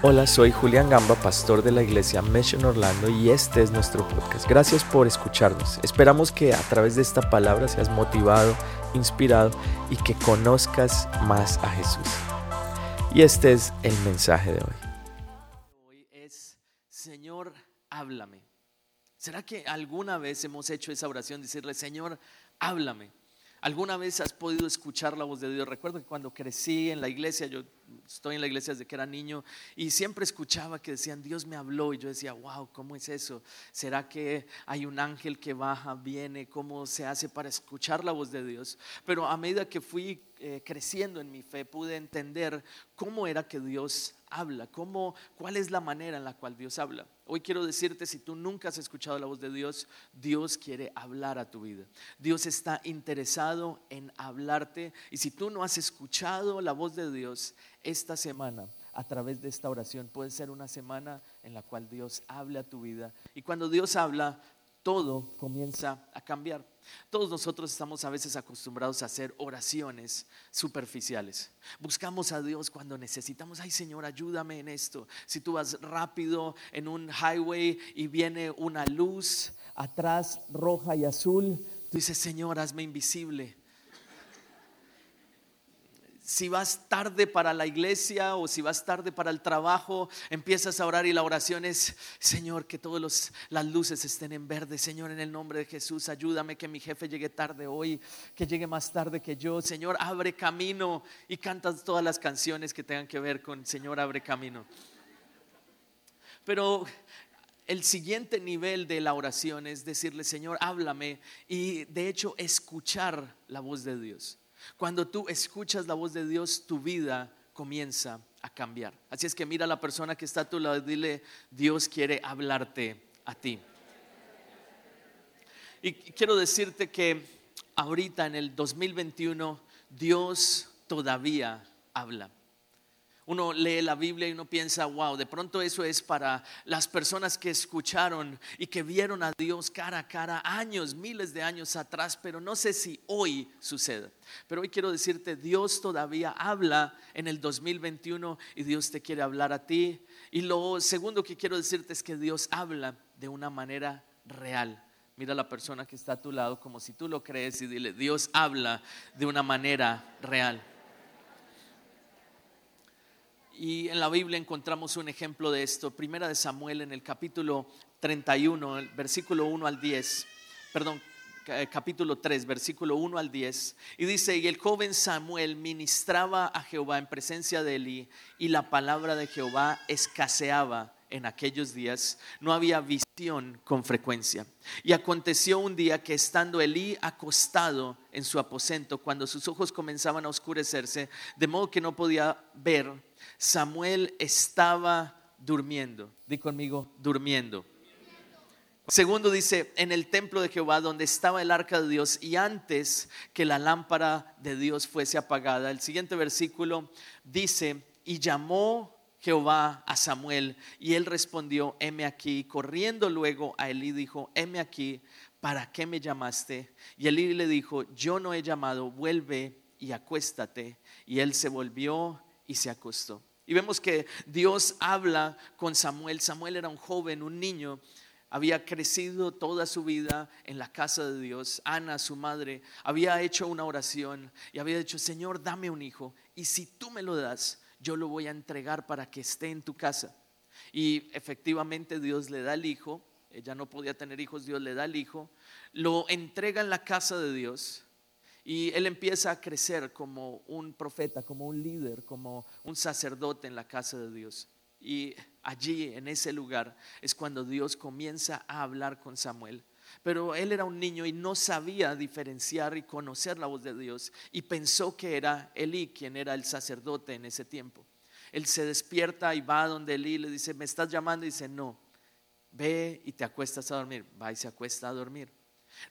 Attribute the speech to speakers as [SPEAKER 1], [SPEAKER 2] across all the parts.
[SPEAKER 1] Hola, soy Julián Gamba, pastor de la iglesia Mission Orlando y este es nuestro podcast. Gracias por escucharnos. Esperamos que a través de esta palabra seas motivado, inspirado y que conozcas más a Jesús. Y este es el mensaje de hoy.
[SPEAKER 2] Hoy es, Señor, háblame. ¿Será que alguna vez hemos hecho esa oración, decirle, Señor, háblame? ¿Alguna vez has podido escuchar la voz de Dios? Recuerdo que cuando crecí en la iglesia, yo estoy en la iglesia desde que era niño y siempre escuchaba que decían, Dios me habló y yo decía, wow, ¿cómo es eso? ¿Será que hay un ángel que baja, viene? ¿Cómo se hace para escuchar la voz de Dios? Pero a medida que fui eh, creciendo en mi fe, pude entender cómo era que Dios habla, cómo, cuál es la manera en la cual Dios habla. Hoy quiero decirte, si tú nunca has escuchado la voz de Dios, Dios quiere hablar a tu vida. Dios está interesado en hablarte. Y si tú no has escuchado la voz de Dios esta semana, a través de esta oración, puede ser una semana en la cual Dios hable a tu vida. Y cuando Dios habla, todo comienza a cambiar. Todos nosotros estamos a veces acostumbrados a hacer oraciones superficiales. Buscamos a Dios cuando necesitamos, ay Señor, ayúdame en esto. Si tú vas rápido en un highway y viene una luz atrás roja y azul, tú dices, Señor, hazme invisible si vas tarde para la iglesia o si vas tarde para el trabajo, empiezas a orar y la oración es, Señor, que todas las luces estén en verde. Señor, en el nombre de Jesús, ayúdame que mi jefe llegue tarde hoy, que llegue más tarde que yo. Señor, abre camino y cantas todas las canciones que tengan que ver con Señor, abre camino. Pero el siguiente nivel de la oración es decirle, Señor, háblame y de hecho escuchar la voz de Dios. Cuando tú escuchas la voz de Dios, tu vida comienza a cambiar. Así es que mira a la persona que está a tu lado y dile, Dios quiere hablarte a ti. Y quiero decirte que ahorita en el 2021 Dios todavía habla uno lee la Biblia y uno piensa, wow, de pronto eso es para las personas que escucharon y que vieron a Dios cara a cara años, miles de años atrás, pero no sé si hoy sucede. Pero hoy quiero decirte, Dios todavía habla en el 2021 y Dios te quiere hablar a ti. Y lo segundo que quiero decirte es que Dios habla de una manera real. Mira a la persona que está a tu lado como si tú lo crees y dile, Dios habla de una manera real. Y en la Biblia encontramos un ejemplo de esto. Primera de Samuel en el capítulo 31, el versículo 1 al 10. Perdón, eh, capítulo 3, versículo 1 al 10. Y dice, y el joven Samuel ministraba a Jehová en presencia de Eli y la palabra de Jehová escaseaba en aquellos días, no había con frecuencia. Y aconteció un día que estando Elí acostado en su aposento, cuando sus ojos comenzaban a oscurecerse, de modo que no podía ver, Samuel estaba durmiendo. Di conmigo, durmiendo. Segundo dice, en el templo de Jehová, donde estaba el arca de Dios, y antes que la lámpara de Dios fuese apagada. El siguiente versículo dice, y llamó Jehová a Samuel, y él respondió, heme aquí. Corriendo luego a Elí dijo, heme aquí, ¿para qué me llamaste? Y Elí le dijo, yo no he llamado, vuelve y acuéstate. Y él se volvió y se acostó. Y vemos que Dios habla con Samuel. Samuel era un joven, un niño. Había crecido toda su vida en la casa de Dios. Ana, su madre, había hecho una oración y había dicho, Señor, dame un hijo. Y si tú me lo das, yo lo voy a entregar para que esté en tu casa. Y efectivamente Dios le da el hijo. Ella no podía tener hijos, Dios le da el hijo. Lo entrega en la casa de Dios. Y él empieza a crecer como un profeta, como un líder, como un sacerdote en la casa de Dios. Y allí, en ese lugar, es cuando Dios comienza a hablar con Samuel. Pero él era un niño y no sabía diferenciar y conocer la voz de Dios y pensó que era Elí quien era el sacerdote en ese tiempo. Él se despierta y va donde Elí le dice, ¿me estás llamando? Y dice, no, ve y te acuestas a dormir. Va y se acuesta a dormir.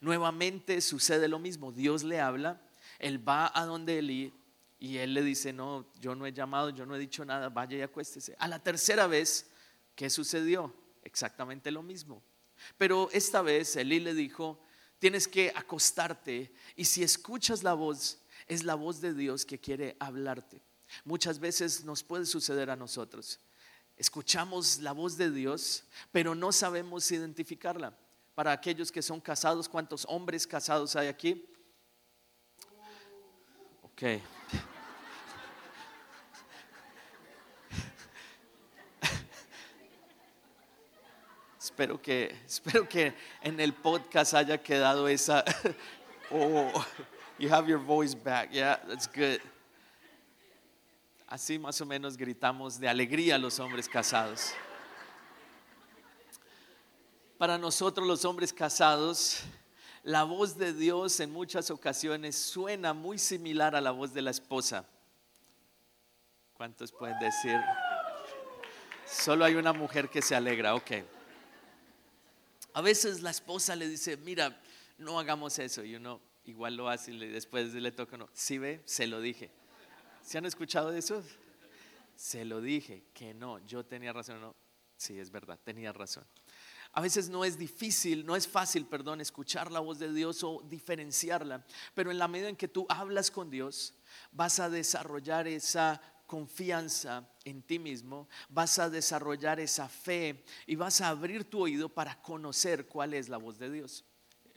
[SPEAKER 2] Nuevamente sucede lo mismo, Dios le habla, él va a donde Elí y él le dice, no, yo no he llamado, yo no he dicho nada, vaya y acuéstese. A la tercera vez, ¿qué sucedió? Exactamente lo mismo. Pero esta vez Elí le dijo, tienes que acostarte y si escuchas la voz, es la voz de Dios que quiere hablarte. Muchas veces nos puede suceder a nosotros escuchamos la voz de Dios, pero no sabemos identificarla. Para aquellos que son casados, ¿cuántos hombres casados hay aquí? Ok. Espero que, espero que en el podcast haya quedado esa. oh, you have your voice back. Yeah, that's good. Así más o menos gritamos de alegría los hombres casados. Para nosotros los hombres casados, la voz de Dios en muchas ocasiones suena muy similar a la voz de la esposa. ¿Cuántos pueden decir? Solo hay una mujer que se alegra, ok. A veces la esposa le dice, mira, no hagamos eso, y uno igual lo hace y después le toca, no, si ve, se lo dije. ¿Se han escuchado de eso? Se lo dije, que no, yo tenía razón. No, sí, es verdad, tenía razón. A veces no es difícil, no es fácil, perdón, escuchar la voz de Dios o diferenciarla, pero en la medida en que tú hablas con Dios, vas a desarrollar esa confianza en ti mismo, vas a desarrollar esa fe y vas a abrir tu oído para conocer cuál es la voz de Dios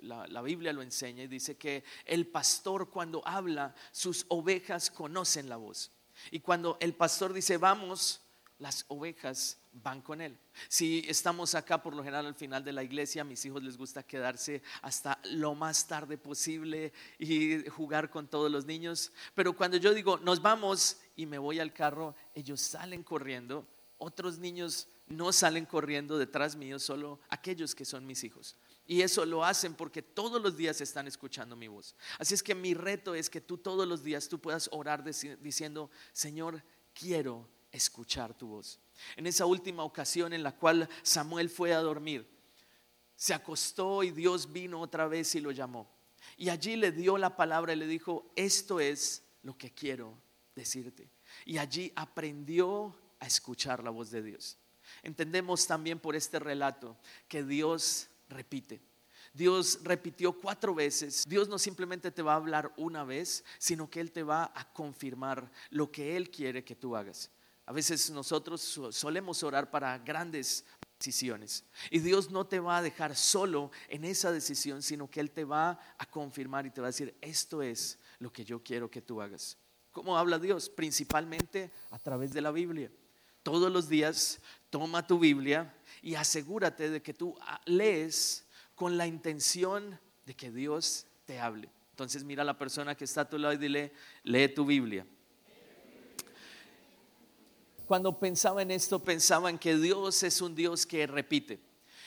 [SPEAKER 2] la, Biblia lo enseña y dice que el pastor cuando habla, sus ovejas conocen la voz. Y cuando el pastor dice, vamos, las ovejas van con él. Si estamos acá por lo general al final de la iglesia, a mis hijos les gusta quedarse hasta lo más tarde posible y jugar con todos los niños. Pero cuando yo digo, nos vamos y me voy al carro, ellos salen corriendo. Otros niños no salen corriendo detrás mío, solo aquellos que son mis hijos. Y eso lo hacen porque todos los días están escuchando mi voz. Así es que mi reto es que tú todos los días tú puedas orar diciendo, Señor, quiero escuchar tu voz. En esa última ocasión en la cual Samuel fue a dormir, se acostó y Dios vino otra vez y lo llamó. Y allí le dio la palabra y le dijo, esto es lo que quiero decirte. Y allí aprendió a escuchar la voz de Dios. Entendemos también por este relato que Dios repite. Dios repitió cuatro veces. Dios no simplemente te va a hablar una vez, sino que Él te va a confirmar lo que Él quiere que tú hagas. A veces nosotros solemos orar para grandes decisiones y Dios no te va a dejar solo en esa decisión, sino que Él te va a confirmar y te va a decir, esto es lo que yo quiero que tú hagas. ¿Cómo habla Dios? Principalmente a través de la Biblia. Todos los días toma tu Biblia y asegúrate de que tú ah, lees con la intención de que Dios te hable. Entonces mira a la persona que está a tu lado y dile, lee tu Biblia. Cuando pensaba en esto, pensaba en que Dios es un Dios que repite.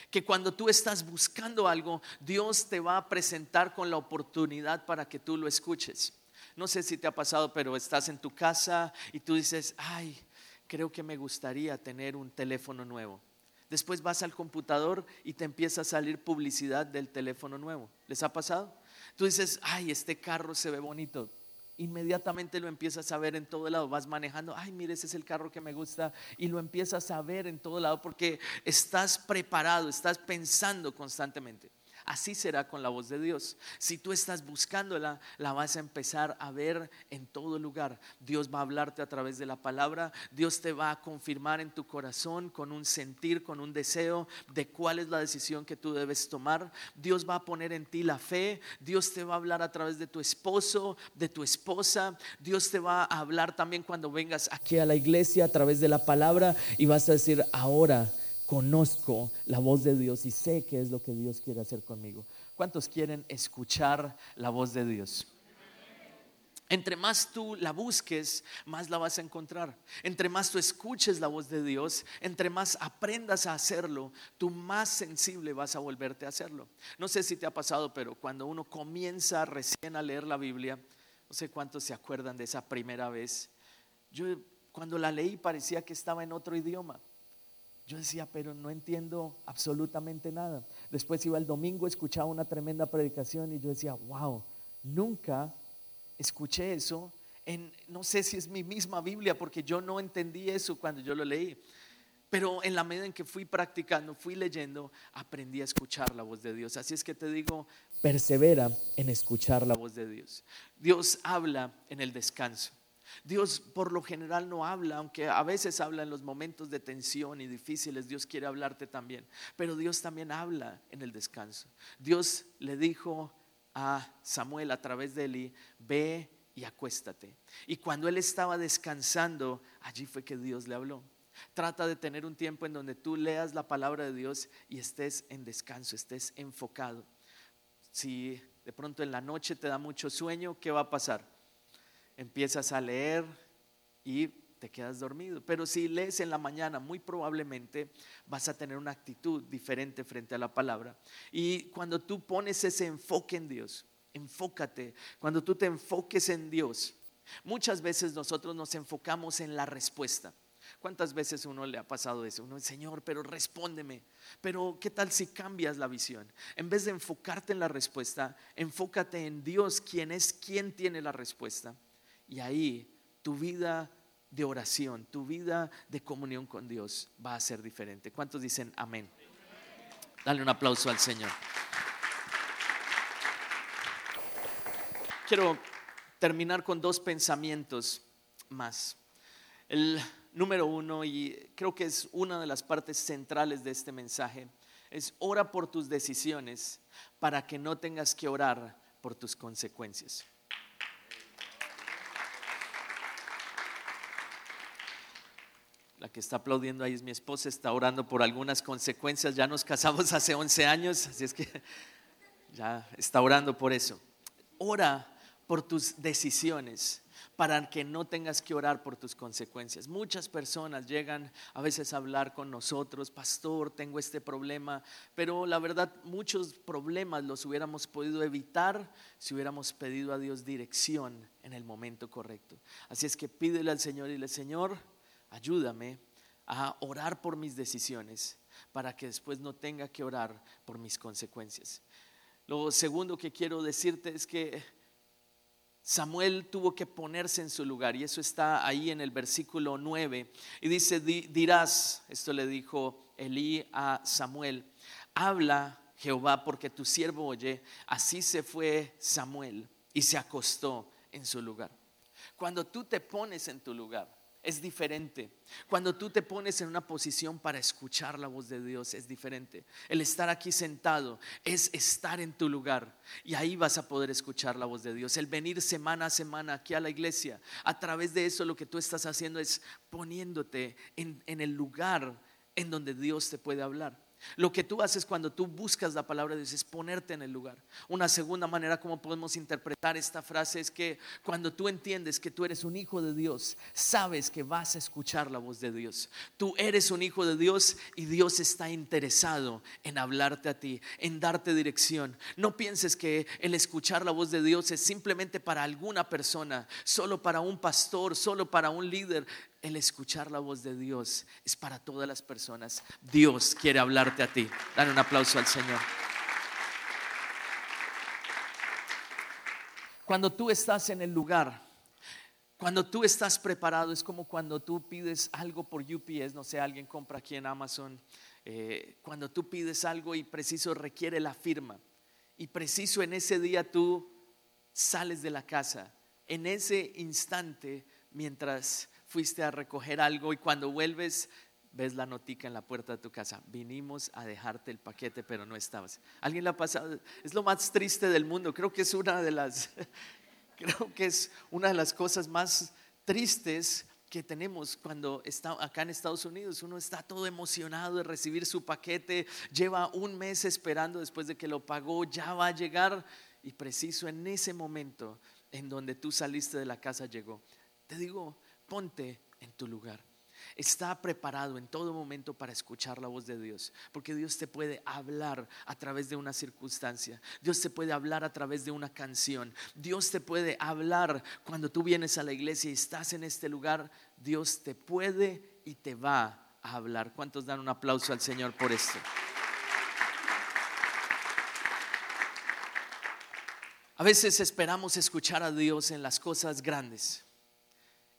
[SPEAKER 2] Que cuando tú estás buscando algo, Dios te va a presentar con la oportunidad para que tú lo escuches. No sé si te ha pasado, pero estás en tu casa y tú dices, ay, creo que me gustaría tener un teléfono nuevo. Después vas al computador y te empieza a salir publicidad del teléfono nuevo. ¿Les ha pasado? Tú dices, ay, este carro se ve bonito. Inmediatamente lo empiezas a ver en todo lado. Vas manejando, ay, mire, ese es el carro que me gusta. Y lo empiezas a ver en todo lado porque estás preparado, estás pensando constantemente. Así será con la voz de Dios. Si tú estás buscándola, la vas a empezar a ver en todo lugar. Dios va a hablarte a través de la palabra. Dios te va a confirmar en tu corazón con un sentir, con un deseo de cuál es la decisión que tú debes tomar. Dios va a poner en ti la fe. Dios te va a hablar a través de tu esposo, de tu esposa. Dios te va a hablar también cuando vengas aquí a la iglesia a través de la palabra y vas a decir, ahora conozco la voz de Dios y sé qué es lo que Dios quiere hacer conmigo. ¿Cuántos quieren escuchar la voz de Dios? Entre más tú la busques, más la vas a encontrar. Entre más tú escuches la voz de Dios, entre más aprendas a hacerlo, tú más sensible vas a volverte a hacerlo. No sé si te ha pasado, pero cuando uno comienza recién a leer la Biblia, no sé cuántos se acuerdan de esa primera vez. Yo cuando la leí parecía que estaba en otro idioma. Yo decía, pero no entiendo absolutamente nada. Después iba el domingo, escuchaba una tremenda predicación y yo decía, wow, nunca escuché eso. En, no sé si es mi misma Biblia, porque yo no entendí eso cuando yo lo leí. Pero en la medida en que fui practicando, fui leyendo, aprendí a escuchar la voz de Dios. Así es que te digo, persevera en escuchar la voz de Dios. Dios habla en el descanso. Dios por lo general no habla, aunque a veces habla en los momentos de tensión y difíciles, Dios quiere hablarte también. Pero Dios también habla en el descanso. Dios le dijo a Samuel a través de Eli, ve y acuéstate. Y cuando él estaba descansando, allí fue que Dios le habló. Trata de tener un tiempo en donde tú leas la palabra de Dios y estés en descanso, estés enfocado. Si de pronto en la noche te da mucho sueño, ¿qué va a pasar? Empiezas a leer y te quedas dormido. Pero si lees en la mañana, muy probablemente vas a tener una actitud diferente frente a la palabra. Y cuando tú pones ese enfoque en Dios, enfócate, cuando tú te enfoques en Dios, muchas veces nosotros nos enfocamos en la respuesta. ¿Cuántas veces uno le ha pasado eso? Uno, Señor, pero respóndeme. Pero ¿qué tal si cambias la visión? En vez de enfocarte en la respuesta, enfócate en Dios, quien es quien tiene la respuesta. Y ahí tu vida de oración, tu vida de comunión con Dios va a ser diferente. ¿Cuántos dicen amén? Dale un aplauso al Señor. Quiero terminar con dos pensamientos más. El número uno, y creo que es una de las partes centrales de este mensaje, es ora por tus decisiones para que no tengas que orar por tus consecuencias. La que está aplaudiendo ahí es mi esposa, está orando por algunas consecuencias. Ya nos casamos hace 11 años, así es que ya está orando por eso. Ora por tus decisiones para que no tengas que orar por tus consecuencias. Muchas personas llegan a veces a hablar con nosotros, pastor, tengo este problema, pero la verdad muchos problemas los hubiéramos podido evitar si hubiéramos pedido a Dios dirección en el momento correcto. Así es que pídele al Señor y le Señor, ayúdame a orar por mis decisiones para que después no tenga que orar por mis consecuencias. Lo segundo que quiero decirte es que Samuel tuvo que ponerse en su lugar y eso está ahí en el versículo 9. Y dice, dirás, esto le dijo Elí a Samuel, habla Jehová porque tu siervo oye. Así se fue Samuel y se acostó en su lugar. Cuando tú te pones en tu lugar, es diferente. Cuando tú te pones en una posición para escuchar la voz de Dios, es diferente. El estar aquí sentado es estar en tu lugar y ahí vas a poder escuchar la voz de Dios. El venir semana a semana aquí a la iglesia, a través de eso lo que tú estás haciendo es poniéndote en, el lugar en donde Dios te puede hablar. Lo que tú haces cuando tú buscas la palabra de Dios es ponerte en el lugar. Una segunda manera como podemos interpretar esta frase es que cuando tú entiendes que tú eres un hijo de Dios, sabes que vas a escuchar la voz de Dios. Tú eres un hijo de Dios y Dios está interesado en hablarte a ti, en darte dirección. No pienses que el escuchar la voz de Dios es simplemente para alguna persona, solo para un pastor, solo para un líder el escuchar la voz de Dios es para todas las personas. Dios quiere hablarte a ti. Dale un aplauso al Señor. Cuando tú estás en el lugar, cuando tú estás preparado, es como cuando tú pides algo por UPS, no sé, alguien compra aquí en Amazon, eh, cuando tú pides algo y preciso requiere la firma, y preciso en ese día tú sales de la casa, en ese instante, mientras fuiste a recoger algo y cuando vuelves ves la notica en la puerta de tu casa. Vinimos a dejarte el paquete, pero no estabas. ¿Alguien le ha pasado? Es lo más triste del mundo. Creo que es una de las, creo que es una de las cosas más tristes que tenemos cuando está acá en Estados Unidos. Uno está todo emocionado de recibir su paquete, lleva un mes esperando después de que lo pagó, ya va a llegar y preciso en ese momento en donde tú saliste de la casa llegó. Te digo, ponte en tu lugar. Está preparado en todo momento para escuchar la voz de Dios, porque Dios te puede hablar a través de una circunstancia, Dios te puede hablar a través de una canción, Dios te puede hablar cuando tú vienes a la iglesia y estás en este lugar, Dios te puede y te va a hablar. ¿Cuántos dan un aplauso al Señor por esto? A veces esperamos escuchar a Dios en las cosas grandes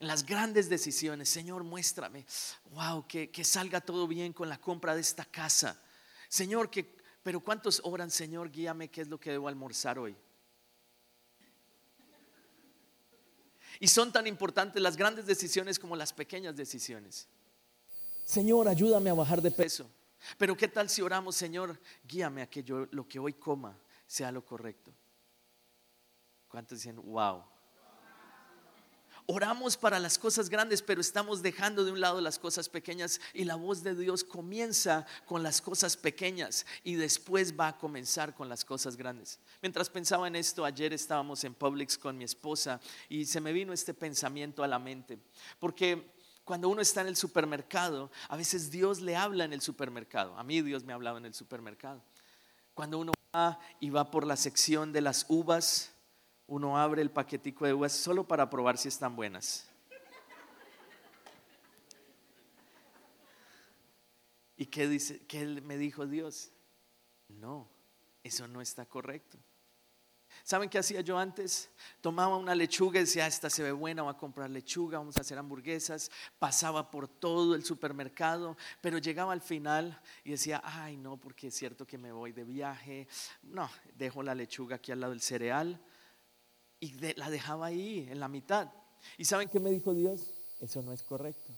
[SPEAKER 2] las grandes decisiones. Señor, muéstrame, wow, que, que salga todo bien con la compra de esta casa. Señor, que, pero ¿cuántos oran, Señor, guíame qué es lo que debo almorzar hoy? Y son tan importantes las grandes decisiones como las pequeñas decisiones. Señor, ayúdame a bajar de peso. Pero ¿qué tal si oramos, Señor, guíame a que yo lo que hoy coma sea lo correcto? ¿Cuántos dicen, wow? Oramos para las cosas grandes, pero estamos dejando de un lado las cosas pequeñas y la voz de Dios comienza con las cosas pequeñas y después va a comenzar con las cosas grandes. Mientras pensaba en esto, ayer estábamos en Publix con mi esposa y se me vino este pensamiento a la mente, porque cuando uno está en el supermercado, a veces Dios le habla en el supermercado. A mí Dios me hablaba en el supermercado. Cuando uno va y va por la sección de las uvas, uno abre el paquetico de uvas solo para probar si están buenas. ¿Y qué dice? ¿Qué me dijo Dios? No, eso no está correcto. ¿Saben qué hacía yo antes? Tomaba una lechuga y decía, ah, esta se ve buena, voy a comprar lechuga, vamos a hacer hamburguesas. Pasaba por todo el supermercado, pero llegaba al final y decía, ay no, porque es cierto que me voy de viaje. No, dejo la lechuga aquí al lado del cereal y la dejaba ahí en la mitad. ¿Y saben qué me dijo Dios? Eso no es correcto.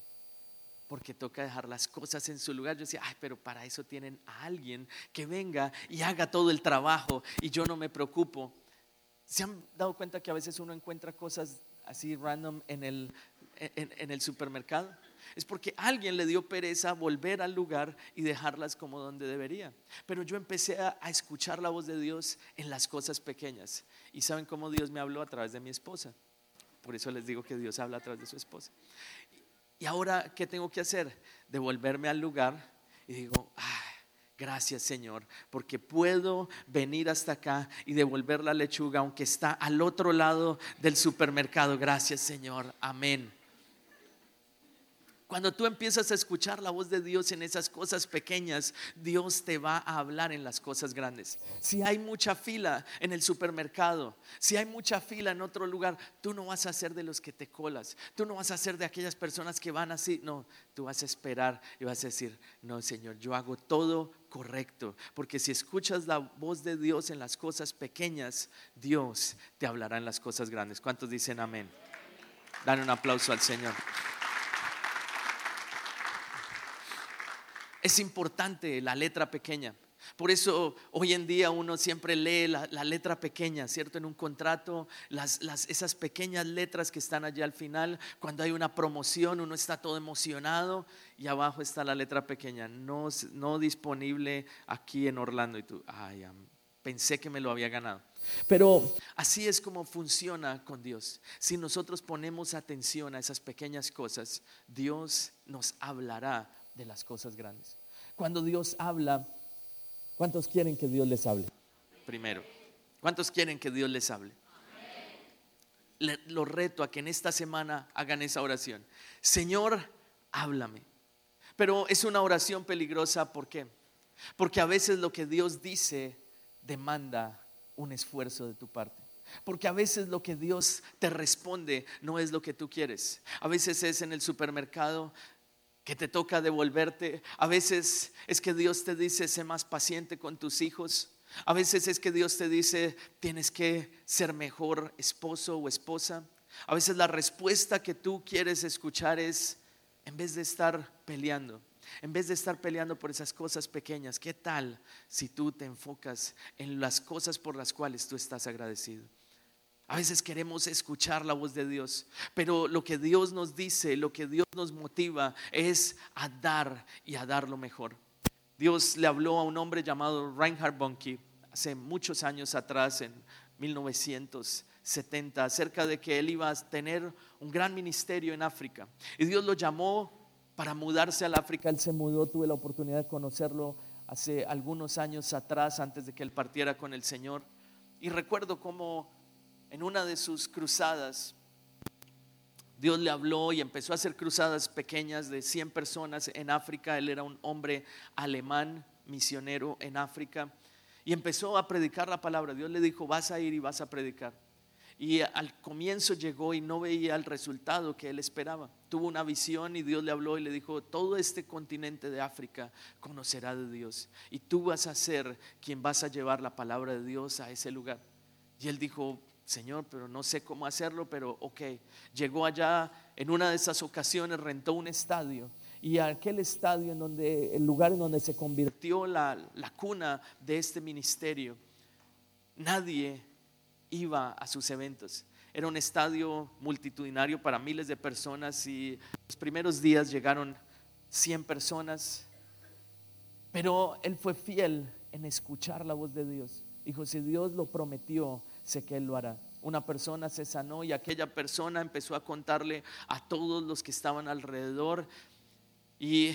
[SPEAKER 2] Porque toca dejar las cosas en su lugar. Yo decía, ay, pero para eso tienen a alguien que venga y haga todo el trabajo y yo no me preocupo. ¿Se han dado cuenta que a veces uno encuentra cosas así random en el, en el supermercado? Es porque alguien le dio pereza volver al lugar y dejarlas como donde debería. Pero yo empecé a, escuchar la voz de Dios en las cosas pequeñas. Y saben cómo Dios me habló a través de mi esposa. Por eso les digo que Dios habla a través de su esposa. Y ahora, ¿qué tengo que hacer? Devolverme al lugar y digo, Gracias Señor, porque puedo venir hasta acá y devolver la lechuga, aunque está al otro lado del supermercado. Gracias Señor, amén. Cuando tú empiezas a escuchar la voz de Dios en esas cosas pequeñas, Dios te va a hablar en las cosas grandes. Si hay mucha fila en el supermercado, si hay mucha fila en otro lugar, tú no vas a ser de los que te colas. Tú no vas a ser de aquellas personas que van así. No, tú vas a esperar y vas a decir, no, Señor, yo hago todo correcto. Porque si escuchas la voz de Dios en las cosas pequeñas, Dios te hablará en las cosas grandes. ¿Cuántos dicen amén? Dan un aplauso al Señor. Es importante la letra pequeña. Por eso hoy en día uno siempre lee la, letra pequeña, ¿cierto? En un contrato, las, esas pequeñas letras que están allí al final, cuando hay una promoción, uno está todo emocionado y abajo está la letra pequeña, no, no disponible aquí en Orlando. Y tú, ay, pensé que me lo había ganado. Pero así es como funciona con Dios. Si nosotros ponemos atención a esas pequeñas cosas, Dios nos hablará de las cosas grandes. Cuando Dios habla, ¿cuántos quieren que Dios les hable? Primero, ¿cuántos quieren que Dios les hable? Le, lo reto a que en esta semana hagan esa oración. Señor, háblame. Pero es una oración peligrosa, ¿por qué? Porque a veces lo que Dios dice demanda un esfuerzo de tu parte. Porque a veces lo que Dios te responde no es lo que tú quieres. A veces es en el supermercado, que te toca devolverte. A veces es que Dios te dice, sé más paciente con tus hijos. A veces es que Dios te dice, tienes que ser mejor esposo o esposa. A veces la respuesta que tú quieres escuchar es, en vez de estar peleando, en vez de estar peleando por esas cosas pequeñas, ¿qué tal si tú te enfocas en las cosas por las cuales tú estás agradecido? A veces queremos escuchar la voz de Dios, pero lo que Dios nos dice, lo que Dios nos motiva es a dar y a dar lo mejor. Dios le habló a un hombre llamado Reinhard Bonnke hace muchos años atrás, en 1970, acerca de que él iba a tener un gran ministerio en África. Y Dios lo llamó para mudarse al África. Él se mudó, tuve la oportunidad de conocerlo hace algunos años atrás, antes de que él partiera con el Señor. Y recuerdo cómo en una de sus cruzadas, Dios le habló y empezó a hacer cruzadas pequeñas de 100 personas en África. Él era un hombre alemán, misionero en África, y empezó a predicar la palabra. Dios le dijo, vas a ir y vas a predicar. Y al comienzo llegó y no veía el resultado que él esperaba. Tuvo una visión y Dios le habló y le dijo, todo este continente de África conocerá de Dios. Y tú vas a ser quien vas a llevar la palabra de Dios a ese lugar. Y él dijo, Señor, pero no sé cómo hacerlo, pero ok. Llegó allá, en una de esas ocasiones rentó un estadio y aquel estadio en donde, el lugar en donde se convirtió la, la cuna de este ministerio, nadie iba a sus eventos. Era un estadio multitudinario para miles de personas y los primeros días llegaron 100 personas, pero él fue fiel en escuchar la voz de Dios. Dijo, si Dios lo prometió, sé que Él lo hará. Una persona se sanó y aquella persona empezó a contarle a todos los que estaban alrededor y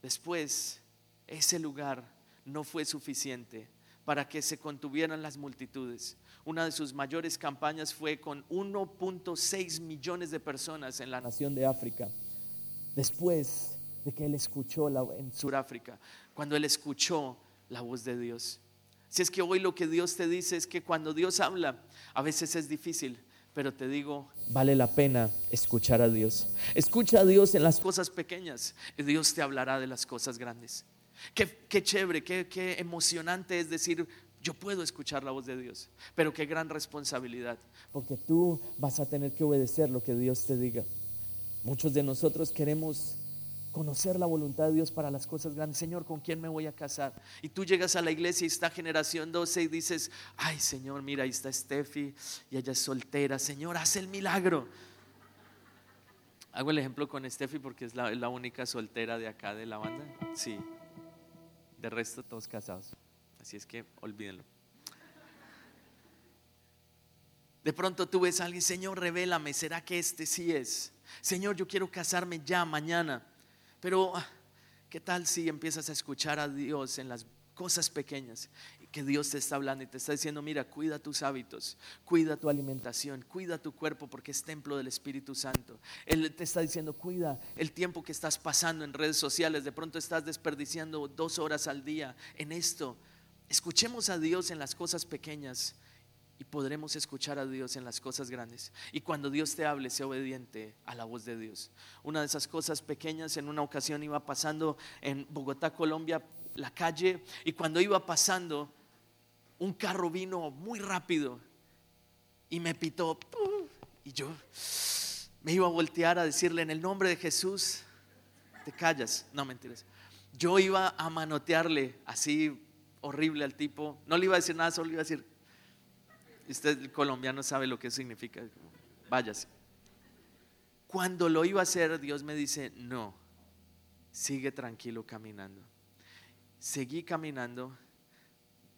[SPEAKER 2] después ese lugar no fue suficiente para que se contuvieran las multitudes. Una de sus mayores campañas fue con 1.6 millones de personas en la nación de África. Después de que él escuchó en Sudáfrica, cuando él escuchó la voz de Dios. Si es que hoy lo que Dios te dice es que cuando Dios habla, a veces es difícil, pero te digo, vale la pena escuchar a Dios. Escucha a Dios en las cosas pequeñas y Dios te hablará de las cosas grandes. Qué, qué chévere, qué, qué emocionante es decir, yo puedo escuchar la voz de Dios, pero qué gran responsabilidad, porque tú vas a tener que obedecer lo que Dios te diga. Muchos de nosotros queremos conocer la voluntad de Dios para las cosas grandes. Señor, ¿con quién me voy a casar? Y tú llegas a la iglesia y está generación 12 y dices, ay Señor, mira, ahí está Steffi y ella es soltera. Señor, haz el milagro. Hago el ejemplo con Steffi porque es la, única soltera de acá de la banda. Sí, de resto todos casados. Así es que olvídenlo. De pronto tú ves a alguien, Señor, revélame, ¿será que este sí es? Señor, yo quiero casarme ya mañana. Pero, ah, ¿qué tal si empiezas a escuchar a Dios en las cosas pequeñas? Que Dios te está hablando y te está diciendo, mira, cuida tus hábitos, cuida tu alimentación, cuida tu cuerpo porque es templo del Espíritu Santo. Él te está diciendo, cuida el tiempo que estás pasando en redes sociales. De pronto estás desperdiciando dos horas al día en esto. Escuchemos a Dios en las cosas pequeñas y podremos escuchar a Dios en las cosas grandes. Y cuando Dios te hable, sea obediente a la voz de Dios. Una de esas cosas pequeñas, en una ocasión iba pasando en Bogotá, Colombia, la calle, y cuando iba pasando, un carro vino muy rápido y me pitó. Y yo me iba a voltear a decirle, en el nombre de Jesús, te callas. No, mentiras. Yo iba a manotearle así horrible al tipo. No le iba a decir nada, solo iba a decir, Usted colombiano sabe lo que significa. Váyase. Cuando lo iba a hacer, Dios me dice, no, sigue tranquilo caminando. Seguí caminando,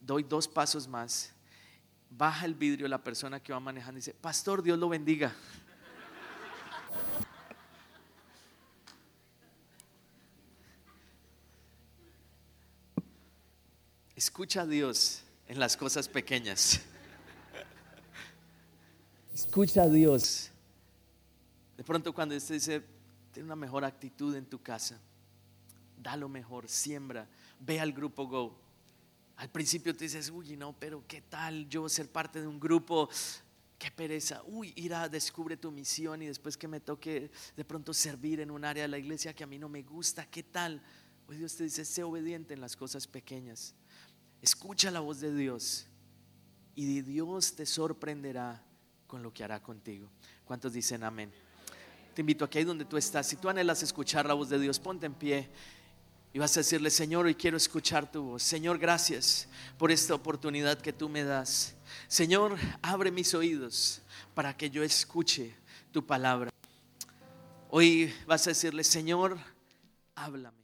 [SPEAKER 2] doy dos pasos más, baja el vidrio la persona que va manejando y dice, pastor, Dios lo bendiga. Escucha a Dios en las cosas pequeñas. Escucha a Dios. De pronto cuando usted dice, ten una mejor actitud en tu casa, da lo mejor, siembra, ve al grupo Go. Al principio te dices, uy, no, pero ¿qué tal yo ser parte de un grupo? Qué pereza. Uy, ir a descubre tu misión y después que me toque de pronto servir en un área de la iglesia que a mí no me gusta. ¿Qué tal? Hoy Dios te dice, sé obediente en las cosas pequeñas. Escucha la voz de Dios y Dios te sorprenderá con lo que hará contigo. ¿Cuántos dicen amén? Te invito aquí donde tú estás. Si tú anhelas escuchar la voz de Dios, ponte en pie y vas a decirle, Señor, hoy quiero escuchar tu voz. Señor, gracias por esta oportunidad que tú me das. Señor, abre mis oídos para que yo escuche tu palabra. Hoy vas a decirle, Señor, háblame.